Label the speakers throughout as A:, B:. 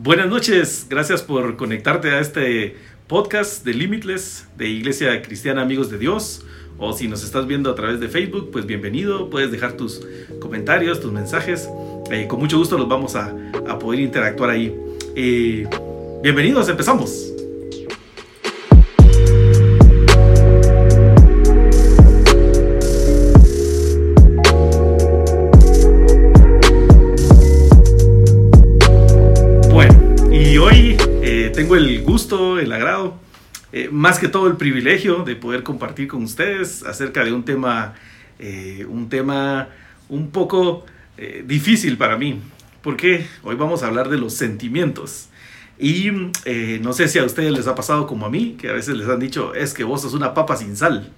A: Buenas noches, gracias por conectarte a este podcast de Limitless de Iglesia Cristiana Amigos de Dios. O si nos estás viendo a través de Facebook, pues bienvenido. Puedes dejar tus comentarios, tus mensajes. Eh, con mucho gusto los vamos a, poder interactuar ahí. Eh, bienvenidos, empezamos. El gusto, el agrado, eh, más que todo el privilegio de poder compartir con ustedes acerca de un tema, eh, un tema un poco eh, difícil para mí, porque hoy vamos a hablar de los sentimientos. Y no sé si a ustedes les ha pasado como a mí, que a veces les han dicho, es que vos sos una papa sin sal.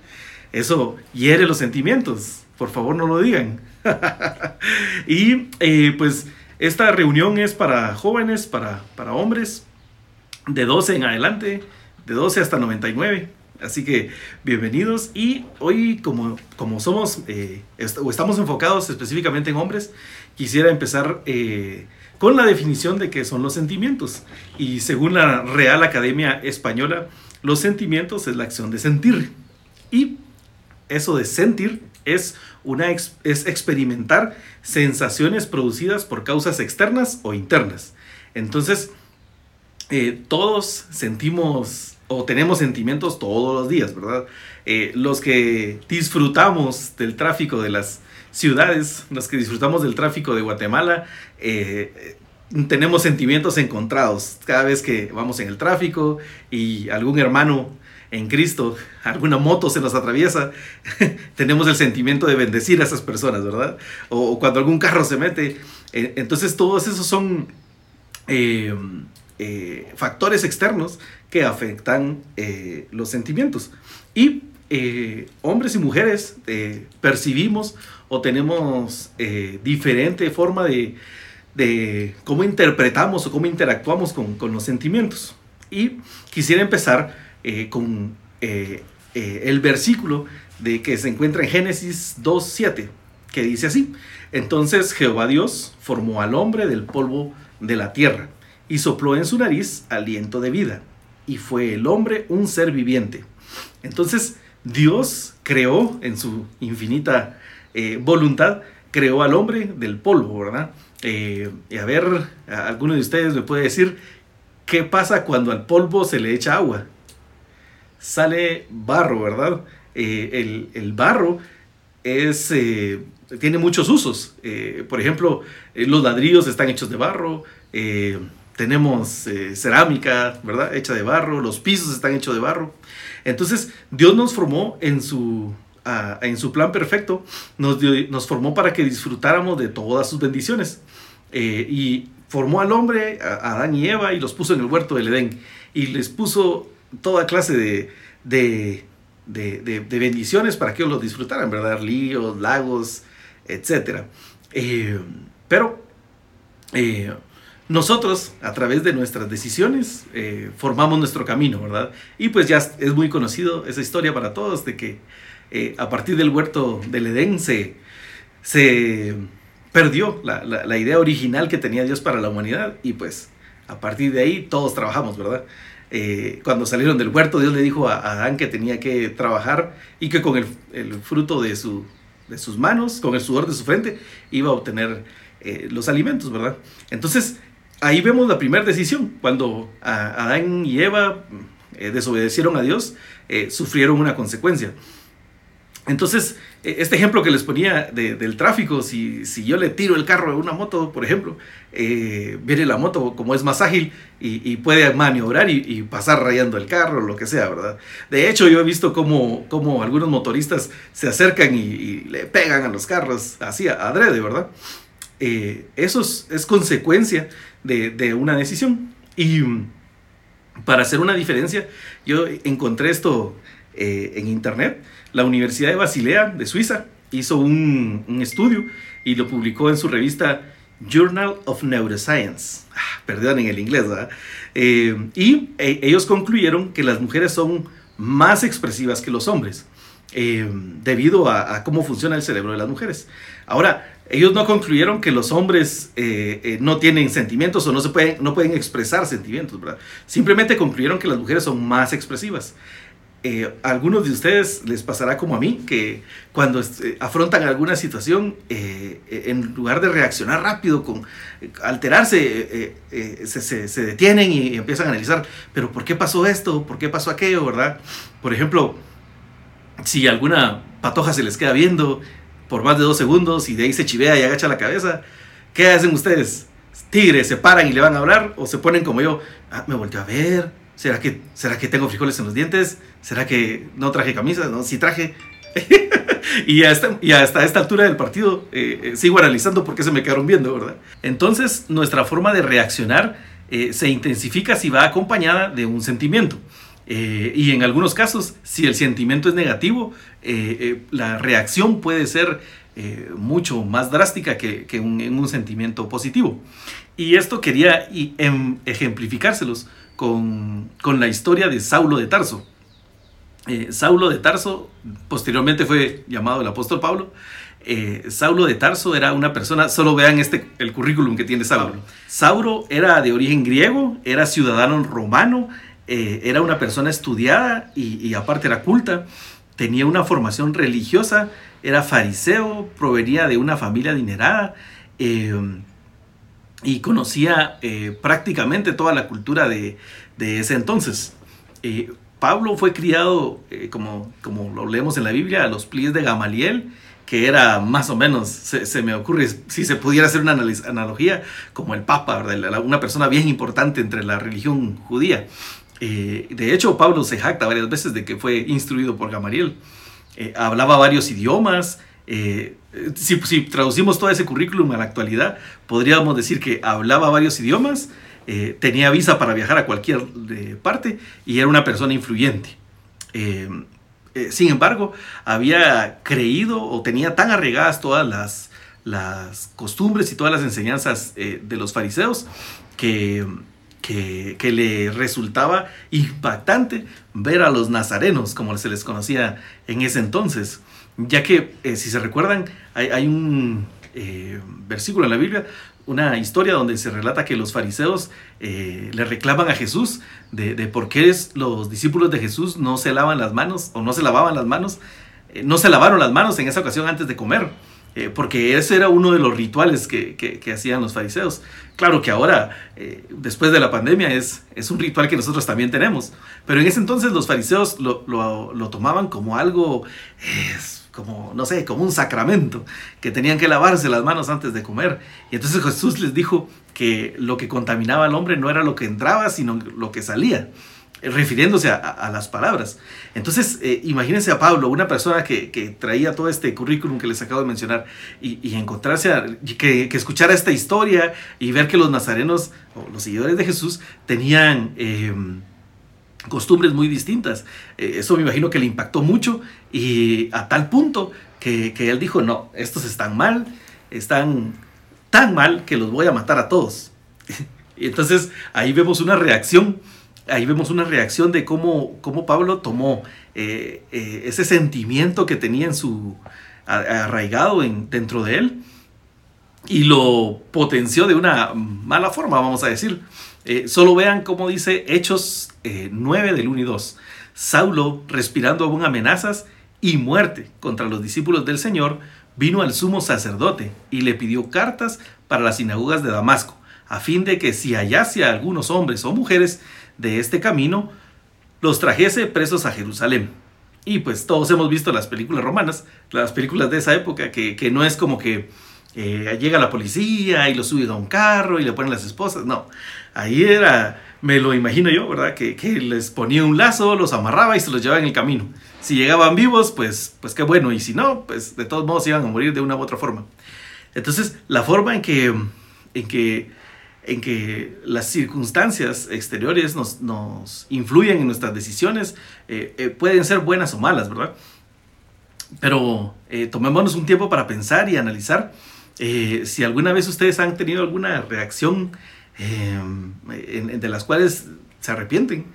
A: Eso hiere los sentimientos. Por favor, no lo digan. y pues esta reunión es para jóvenes, para, para hombres, de 12 en adelante, de 12 hasta 99. Así que bienvenidos y hoy como, como somos eh, o estamos enfocados específicamente en hombres, quisiera empezar eh, con la definición de qué son los sentimientos. Y según la Real Academia Española, los sentimientos es la acción de sentir. Y eso de sentir es, una es experimentar sensaciones producidas por causas externas o internas. Entonces, eh, todos sentimos o tenemos sentimientos todos los días, ¿verdad? Eh, los que disfrutamos del tráfico de las ciudades, los que disfrutamos del tráfico de Guatemala, eh, tenemos sentimientos encontrados cada vez que vamos en el tráfico y algún hermano en Cristo, alguna moto se nos atraviesa, tenemos el sentimiento de bendecir a esas personas, ¿verdad? O, cuando algún carro se mete. entonces todos esos son eh, factores externos que afectan eh, los sentimientos. Y eh, hombres y mujeres percibimos o tenemos diferente forma de, de, cómo interpretamos o cómo interactuamos con, con los sentimientos. Y quisiera empezar con el versículo de que se encuentra en Génesis 2.7, que dice así, entonces Jehová Dios formó al hombre del polvo de la tierra y sopló en su nariz aliento de vida, y fue el hombre un ser viviente. Entonces Dios creó en su infinita eh, voluntad, creó al hombre del polvo, ¿verdad? Eh, y a ver, alguno de ustedes me puede decir, ¿qué pasa cuando al polvo se le echa agua? Sale barro, ¿verdad? Eh, el, barro es, tiene muchos usos. por ejemplo, los ladrillos están hechos de barro, tenemos eh, cerámica, ¿verdad? Hecha de barro, los pisos están hechos de barro. Entonces, Dios nos formó en su, en su plan perfecto, nos, formó para que disfrutáramos de todas sus bendiciones. Eh, y formó al hombre, a Adán y Eva, y los puso en el huerto del Edén. Y les puso toda clase de, de, de, bendiciones para que ellos los disfrutaran, ¿verdad? Ríos, lagos, etc. Eh, pero nosotros, a través de nuestras decisiones, eh, formamos nuestro camino, ¿verdad? Y pues ya es muy conocido esa historia para todos de que eh, a partir del huerto del Edén se, perdió la, idea original que tenía Dios para la humanidad y pues a partir de ahí todos trabajamos, ¿verdad? Eh, cuando salieron del huerto, Dios le dijo a Adán que tenía que trabajar y que con el, fruto de, su, de sus manos, con el sudor de su frente, iba a obtener los alimentos, ¿verdad? Entonces, ahí vemos la primera decisión. Cuando Adán y Eva eh, desobedecieron a Dios, eh, sufrieron una consecuencia. Entonces, e, este ejemplo que les ponía del tráfico, si, si, yo le tiro el carro a una moto, por ejemplo, eh, viene la moto como es más ágil y, puede maniobrar y, pasar rayando el carro, lo que sea, ¿verdad? De hecho, yo he visto cómo, cómo algunos motoristas se acercan y, le pegan a los carros, así, adrede, ¿verdad? Eso es consecuencia de, una decisión. Y mm, para hacer una diferencia, yo encontré esto eh, en internet. La Universidad de Basilea de Suiza hizo un, estudio y lo publicó en su revista Journal of Neuroscience. Ah, perdón en el inglés, eh, y eh, ellos concluyeron que las mujeres son más expresivas que los hombres. debido a, a, cómo funciona el cerebro de las mujeres. Ahora, ellos no concluyeron que los hombres eh, eh, no tienen sentimientos o no, se pueden, no pueden expresar sentimientos, ¿verdad? Simplemente concluyeron que las mujeres son más expresivas. Eh, a algunos de ustedes les pasará como a mí, que cuando afrontan alguna situación, en lugar de reaccionar rápido, con alterarse, se, se, detienen y empiezan a analizar, pero ¿por qué pasó esto? ¿Por qué pasó aquello? ¿Verdad? Por ejemplo, si alguna patoja se les queda viendo por más de dos segundos y de ahí se chivea y agacha la cabeza. ¿Qué hacen ustedes? Tigres, ¿se paran y le van a hablar? ¿O se ponen como yo? Ah, me volteo a ver. ¿Será que, ¿Será que tengo frijoles en los dientes? ¿Será que no traje camisa? No, sí traje. y, hasta, y hasta esta altura del partido eh, eh, sigo analizando por qué se me quedaron viendo, ¿verdad? Entonces, nuestra forma de reaccionar eh, se intensifica si va acompañada de un sentimiento. Eh, y en algunos casos, si el sentimiento es negativo, eh, eh, la reacción puede ser mucho más drástica que, en un sentimiento positivo. Y esto quería em, ejemplificárselos con, con, la historia de Saulo de Tarso. Saulo de Tarso posteriormente fue llamado el apóstol Pablo. Saulo de Tarso era una persona, solo vean este, el currículum que tiene Saulo. Saulo era de origen griego, era ciudadano romano, eh, era una persona estudiada y, aparte era culta, tenía una formación religiosa, era fariseo, provenía de una familia adinerada eh, y conocía eh, prácticamente toda la cultura de, ese entonces. Pablo fue criado, como, como lo leemos en la Biblia, a los pies de Gamaliel, que era más o menos, se, me ocurre, si se pudiera hacer una analogía, como el Papa, una persona bien importante entre la religión judía. Eh, de hecho, Pablo se jacta varias veces de que fue instruido por Gamaliel. Eh, hablaba varios idiomas. Eh, si, traducimos todo ese currículum a la actualidad, podríamos decir que hablaba varios idiomas, tenía visa para viajar a cualquier parte y era una persona influyente. sin embargo, había creído o tenía tan arraigadas todas las, las costumbres y todas las enseñanzas de los fariseos que que, le resultaba impactante ver a los nazarenos, como se les conocía en ese entonces, ya que, eh, si se recuerdan, hay, un eh, versículo en la Biblia, una historia donde se relata que los fariseos eh, le reclaman a Jesús de, de, por qué los discípulos de Jesús no se lavan las manos o no se lavaban las manos, no se lavaron las manos en esa ocasión antes de comer. Eh, porque ese era uno de los rituales que, hacían los fariseos. Claro que ahora, eh, después de la pandemia, es, es un ritual que nosotros también tenemos, pero en ese entonces los fariseos lo, tomaban como algo, como, no sé, como un sacramento, que tenían que lavarse las manos antes de comer. Y entonces Jesús les dijo que lo que contaminaba al hombre no era lo que entraba, sino lo que salía refiriéndose a, las palabras. Entonces, eh, imagínense a Pablo, una persona que, traía todo este currículum que les acabo de mencionar, y, encontrarse, a, que, que, escuchara esta historia y ver que los nazarenos, o los seguidores de Jesús, tenían em, costumbres muy distintas. Eh, eso me imagino que le impactó mucho y a tal punto que, que él dijo, no, estos están mal, están tan mal que los voy a matar a todos. y entonces ahí vemos una reacción ahí vemos una reacción de cómo, cómo Pablo tomó eh, eh, ese sentimiento que tenía en su arraigado en, dentro de él y lo potenció de una mala forma, vamos a decir. Eh, solo vean cómo dice Hechos 9 del 1 y 2. Saulo, respirando aún amenazas y muerte contra los discípulos del Señor, vino al sumo sacerdote y le pidió cartas para las sinagogas de Damasco, a fin de que si hallase a algunos hombres o mujeres de este camino, los trajese presos a Jerusalén. Y pues todos hemos visto las películas romanas, las películas de esa época, que, no es como que eh, llega la policía y los sube a un carro y le ponen las esposas, no. Ahí era, me lo imagino yo, ¿verdad? Que, les ponía un lazo, los amarraba y se los llevaba en el camino. Si llegaban vivos, pues, pues qué bueno, y si no, pues de todos modos iban a morir de una u otra forma. Entonces, la forma en que, en que en que las circunstancias exteriores nos, nos influyen en nuestras decisiones, eh, eh, pueden ser buenas o malas, ¿verdad? Pero eh, tomémonos un tiempo para pensar y analizar si alguna vez ustedes han tenido alguna reacción de las cuales se arrepienten.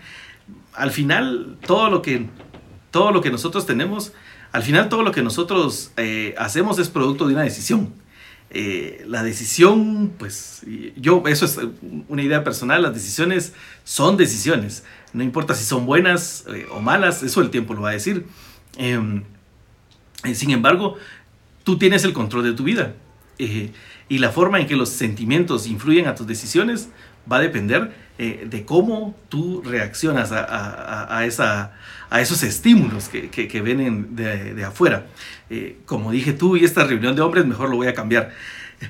A: Al final, todo lo que, todo lo que nosotros tenemos, al final todo lo que nosotros hacemos es producto de una decisión. La decisión, pues yo, eso es una idea personal, las decisiones son decisiones, no importa si son buenas o malas, eso el tiempo lo va a decir. Em, sin embargo, tú tienes el control de tu vida y la forma en que los sentimientos influyen a tus decisiones va a depender eh, de cómo tú reaccionas a, esa, a esos estímulos que, que, vienen de, afuera. Eh, como dije tú y esta reunión de hombres, mejor lo voy a cambiar.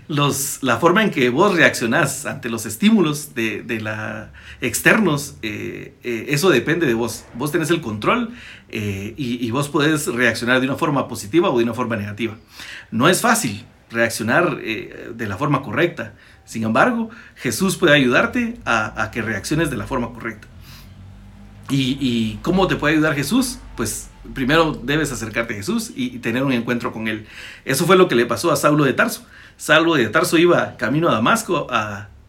A: Los, la forma en que vos reaccionás ante los estímulos de, de la externos, eh, eso depende de vos. Vos tenés el control y, y vos podés reaccionar de una forma positiva o de una forma negativa. No es fácil, reaccionar eh, de la forma correcta. Sin embargo, Jesús puede ayudarte a, que reacciones de la forma correcta. ¿Y, cómo te puede ayudar Jesús? Pues primero debes acercarte a Jesús y, tener un encuentro con Él. Eso fue lo que le pasó a Saulo de Tarso. Saulo de Tarso iba camino a Damasco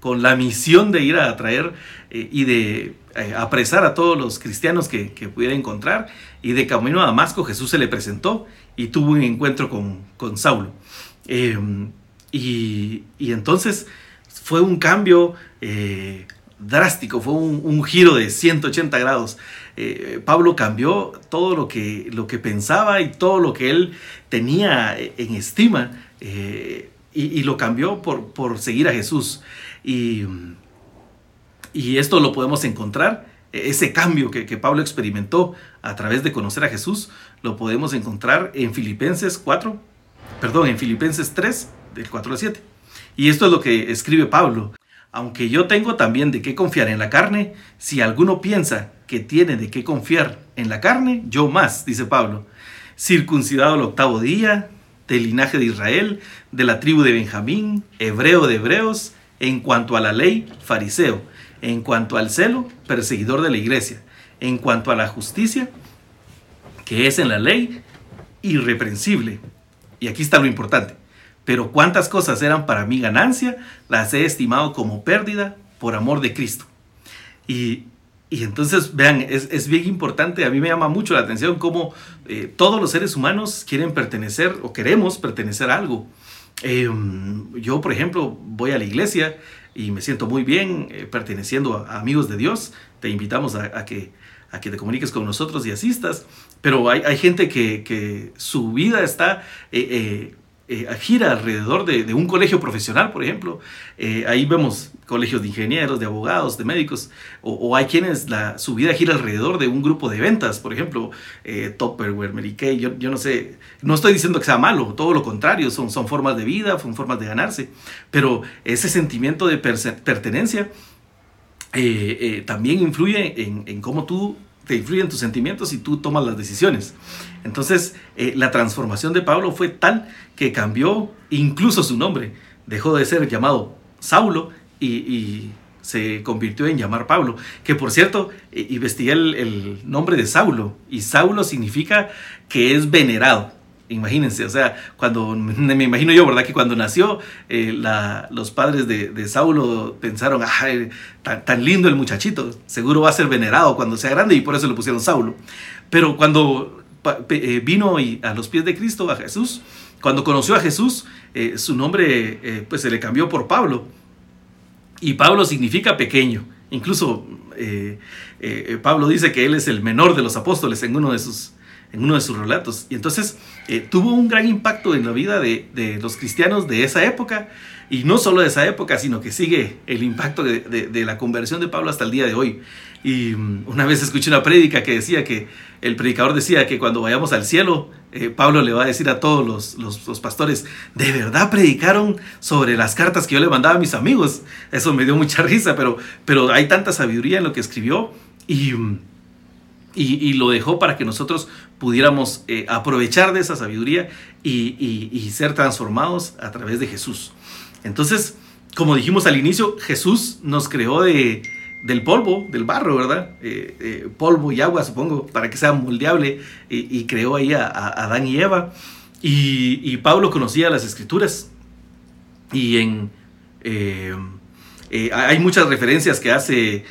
A: con la misión de ir a traer eh, y de eh, apresar a todos los cristianos que, pudiera encontrar. Y de camino a Damasco Jesús se le presentó y tuvo un encuentro con, con Saulo. Em, y, entonces fue un cambio eh, drástico, fue un, giro de 180 grados. Eh, Pablo cambió todo lo que, lo que pensaba y todo lo que él tenía en estima eh, y, lo cambió por, por seguir a Jesús. Y, y, esto lo podemos encontrar, ese cambio que, que Pablo experimentó a través de conocer a Jesús, lo podemos encontrar en Filipenses 4, perdón, en Filipenses 3, del 4 al 7. Y esto es lo que escribe Pablo. Aunque yo tengo también de qué confiar en la carne, si alguno piensa que tiene de qué confiar en la carne, yo más, dice Pablo. Circuncidado el octavo día, del linaje de Israel, de la tribu de Benjamín, hebreo de hebreos, en cuanto a la ley, fariseo, en cuanto al celo, perseguidor de la iglesia, en cuanto a la justicia, que es en la ley, irreprensible. Y aquí está lo importante. Pero cuántas cosas eran para mí ganancia, las he estimado como pérdida por amor de Cristo. Y, entonces, vean, es, bien importante, a mí me llama mucho la atención cómo eh, todos los seres humanos quieren pertenecer o queremos pertenecer a algo. Em, yo, por ejemplo, voy a la iglesia y me siento muy bien eh, perteneciendo a, amigos de Dios. Te invitamos a, que, a que te comuniques con nosotros y asistas. Pero hay, gente que, su vida está, eh, eh, eh, gira alrededor de, un colegio profesional, por ejemplo. ahí vemos colegios de ingenieros, de abogados, de médicos. O, hay quienes la, su vida gira alrededor de un grupo de ventas, por ejemplo, Topperware, Mary Kay. Yo, yo, no sé, no estoy diciendo que sea malo, todo lo contrario, son, son formas de vida, son formas de ganarse. Pero ese sentimiento de pertenencia también influye en, en cómo tú te influyen tus sentimientos y tú tomas las decisiones. Entonces, eh, la transformación de Pablo fue tal que cambió incluso su nombre. Dejó de ser llamado Saulo y, se convirtió en llamar Pablo. Que por cierto, eh, investigué el nombre de Saulo y Saulo significa que es venerado. Imagínense, o sea, cuando me imagino yo, ¿verdad? Que cuando nació, eh, los padres de, Saulo pensaron, ¡ay, tan, lindo el muchachito! Seguro va a ser venerado cuando sea grande y por eso le pusieron Saulo. Pero cuando eh, vino a los pies de Cristo, a Jesús, cuando conoció a Jesús, eh, su nombre pues se le cambió por Pablo. Y Pablo significa pequeño. Incluso Pablo dice que él es el menor de los apóstoles en uno de sus en uno de sus relatos. Y entonces eh, tuvo un gran impacto en la vida de, los cristianos de esa época, y no solo de esa época, sino que sigue el impacto de, la conversión de Pablo hasta el día de hoy. Y mm, una vez escuché una prédica que decía que el predicador decía que cuando vayamos al cielo, eh, Pablo le va a decir a todos los, los, pastores, ¿de verdad predicaron sobre las cartas que yo le mandaba a mis amigos? Eso me dio mucha risa, pero, pero hay tanta sabiduría en lo que escribió y... Y, lo dejó para que nosotros pudiéramos eh, aprovechar de esa sabiduría y, ser transformados a través de Jesús. Entonces, como dijimos al inicio, Jesús nos creó de, del polvo, del barro, ¿verdad? Eh, eh, polvo y agua, supongo, para que sea moldeable y, creó ahí a, Adán y Eva. Y, Pablo conocía las escrituras y en... hay muchas referencias que hace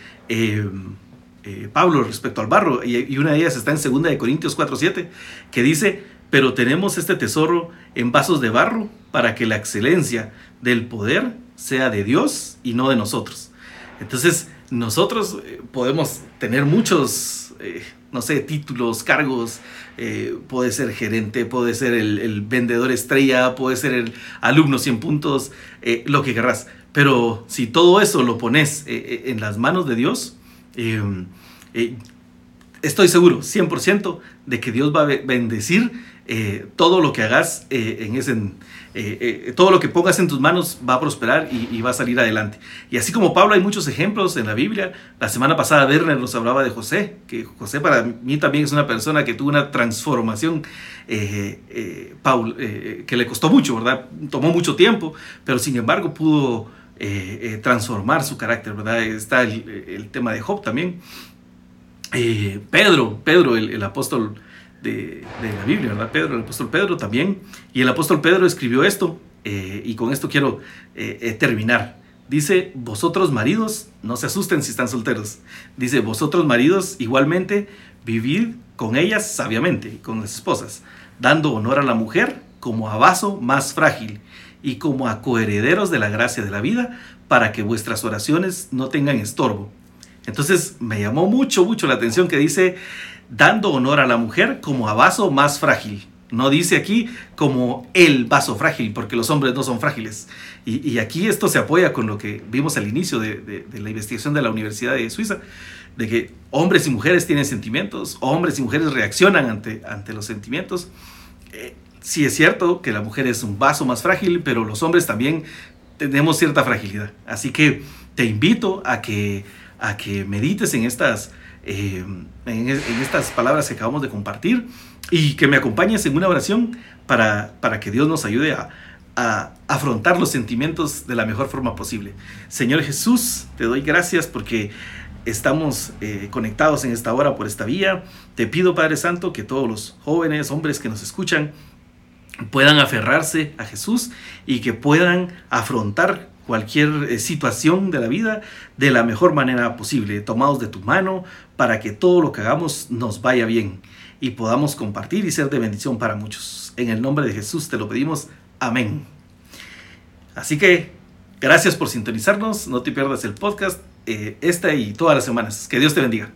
A: eh, Pablo respecto al barro, y, una de ellas está en 2 de Corintios 4.7, que dice, pero tenemos este tesoro en vasos de barro para que la excelencia del poder sea de Dios y no de nosotros. Entonces, nosotros eh, podemos tener muchos, eh, no sé, títulos, cargos, puede ser gerente, puede ser el, vendedor estrella, puede ser el alumno 100 puntos, lo que querrás. Pero si todo eso lo pones en las manos de Dios, estoy seguro, 100%, de que Dios va a bendecir eh, todo lo que hagas eh, en ese, eh, todo lo que pongas en tus manos va a prosperar y, va a salir adelante. Y así como Pablo hay muchos ejemplos en la Biblia. La semana pasada Werner nos hablaba de José, que José para mí también es una persona que tuvo una transformación Paul, que le costó mucho, ¿verdad? Tomó mucho tiempo, pero sin embargo pudo transformar su carácter, ¿verdad? Está el, tema de Job también. Pedro, Pedro, el apóstol de, la Biblia, ¿verdad? Pedro, el apóstol Pedro también. Y el apóstol Pedro escribió esto, eh, y con esto quiero eh, eh, terminar. Dice, vosotros maridos, no se asusten si están solteros. Dice, vosotros maridos igualmente vivid con ellas sabiamente, con las esposas, dando honor a la mujer como a vaso más frágil y como a coherederos de la gracia de la vida, para que vuestras oraciones no tengan estorbo. Entonces me llamó mucho, mucho la atención que dice, dando honor a la mujer como a vaso más frágil. No dice aquí como el vaso frágil, porque los hombres no son frágiles. Y, aquí esto se apoya con lo que vimos al inicio de, la investigación de la Universidad de Suiza, de que hombres y mujeres tienen sentimientos, hombres y mujeres reaccionan ante, ante los sentimientos. Sí es cierto que la mujer es un vaso más frágil, pero los hombres también tenemos cierta fragilidad. Así que te invito a que, a que medites en estas eh, en, estas palabras que acabamos de compartir y que me acompañes en una oración para, para que Dios nos ayude a, afrontar los sentimientos de la mejor forma posible. Señor Jesús, te doy gracias porque estamos eh, conectados en esta hora por esta vía. Te pido, Padre Santo, que todos los jóvenes, hombres que nos escuchan, puedan aferrarse a Jesús y que puedan afrontar cualquier eh, situación de la vida de la mejor manera posible, tomados de tu mano para que todo lo que hagamos nos vaya bien y podamos compartir y ser de bendición para muchos. En el nombre de Jesús te lo pedimos. Amén. Así que gracias por sintonizarnos, no te pierdas el podcast eh, esta y todas las semanas. Que Dios te bendiga.